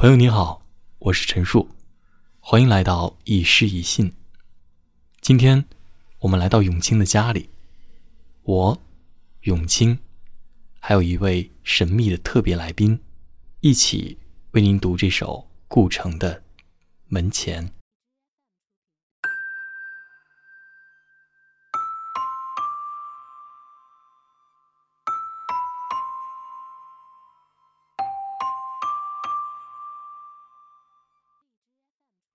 朋友你好，我是陈述，欢迎来到一诗一信。今天我们来到永清的家里，我永清还有一位神秘的特别来宾，一起为您读这首顾城的《门前》。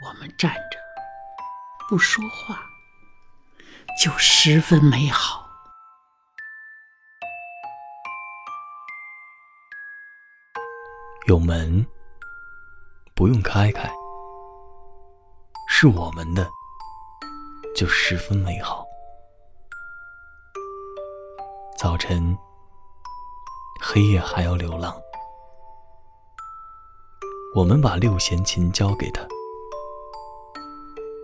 我们站着不说话，就十分美好。有门不用开开，是我们的，就十分美好。早晨，黑夜还要流浪，我们把六弦琴交给他。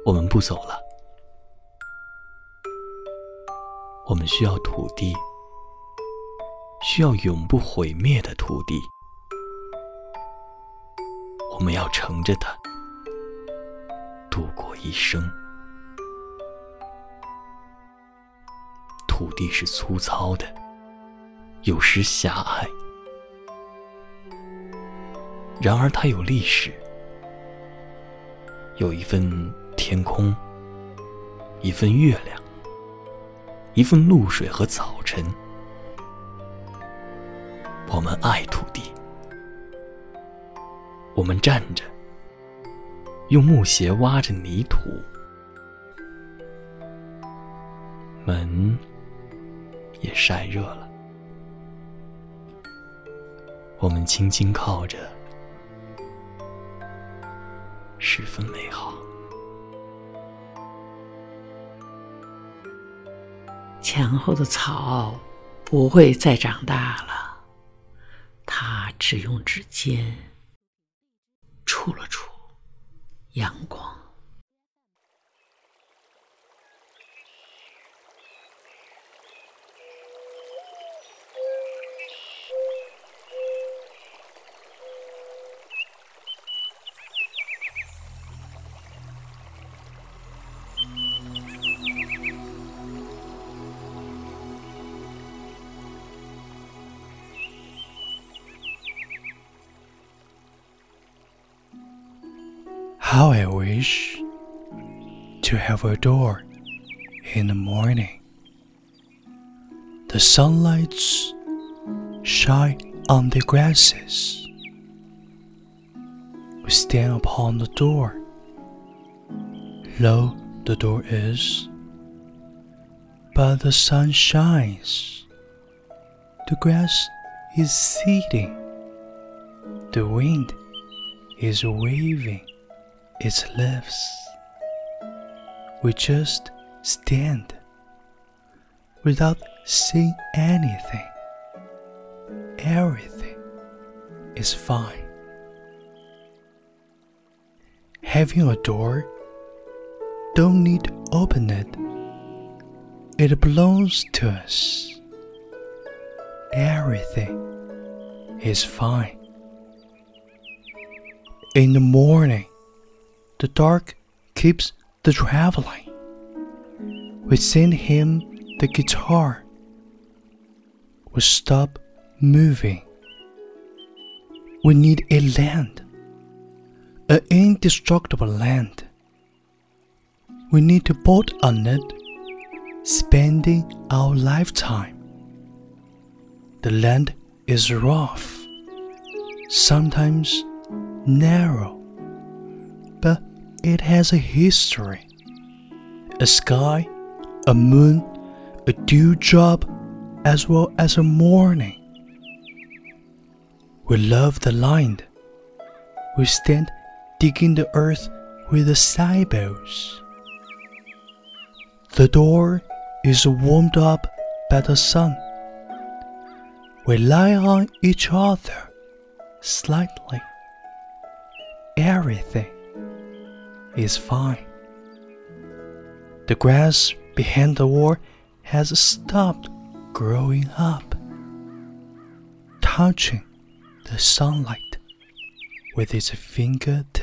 我们不走了，我们需要土地，需要永不毁灭的土地。我们要乘着它度过一生。土地是粗糙的，有时狭隘，然而它有历史，有一份。天空，一份月亮，一份露水和早晨。我们爱土地，我们站着，用木鞋挖着泥土。门也晒热了，我们轻轻靠着，十分美好。墙后的草不会再长大了，他只用指尖触了触阳光。How I wish to have a door in the morning. The sunlights shine on the grasses. We stand upon the door. Low the door is, but the sun shines. The grass is seeding. The wind is waving its leaves. We just stand without seeing anything. Everything is fine. Having a door, don't need to open it. It belongs to us. Everything is fine. In the morning, the dark keeps the traveling. We send him the guitar. We stop moving. We need a land, an indestructible land. We need to build on it, spending our lifetime. The land is rough, sometimes narrow, but it has a history. A sky, a moon, a dewdrop, as well as a morning. We love the land, We stand digging the earth with the sabots. The door is warmed up by the sun. We lie on each other slightly. Everything is fine. The grass behind the wall has stopped growing up, touching the sunlight with its fingertips.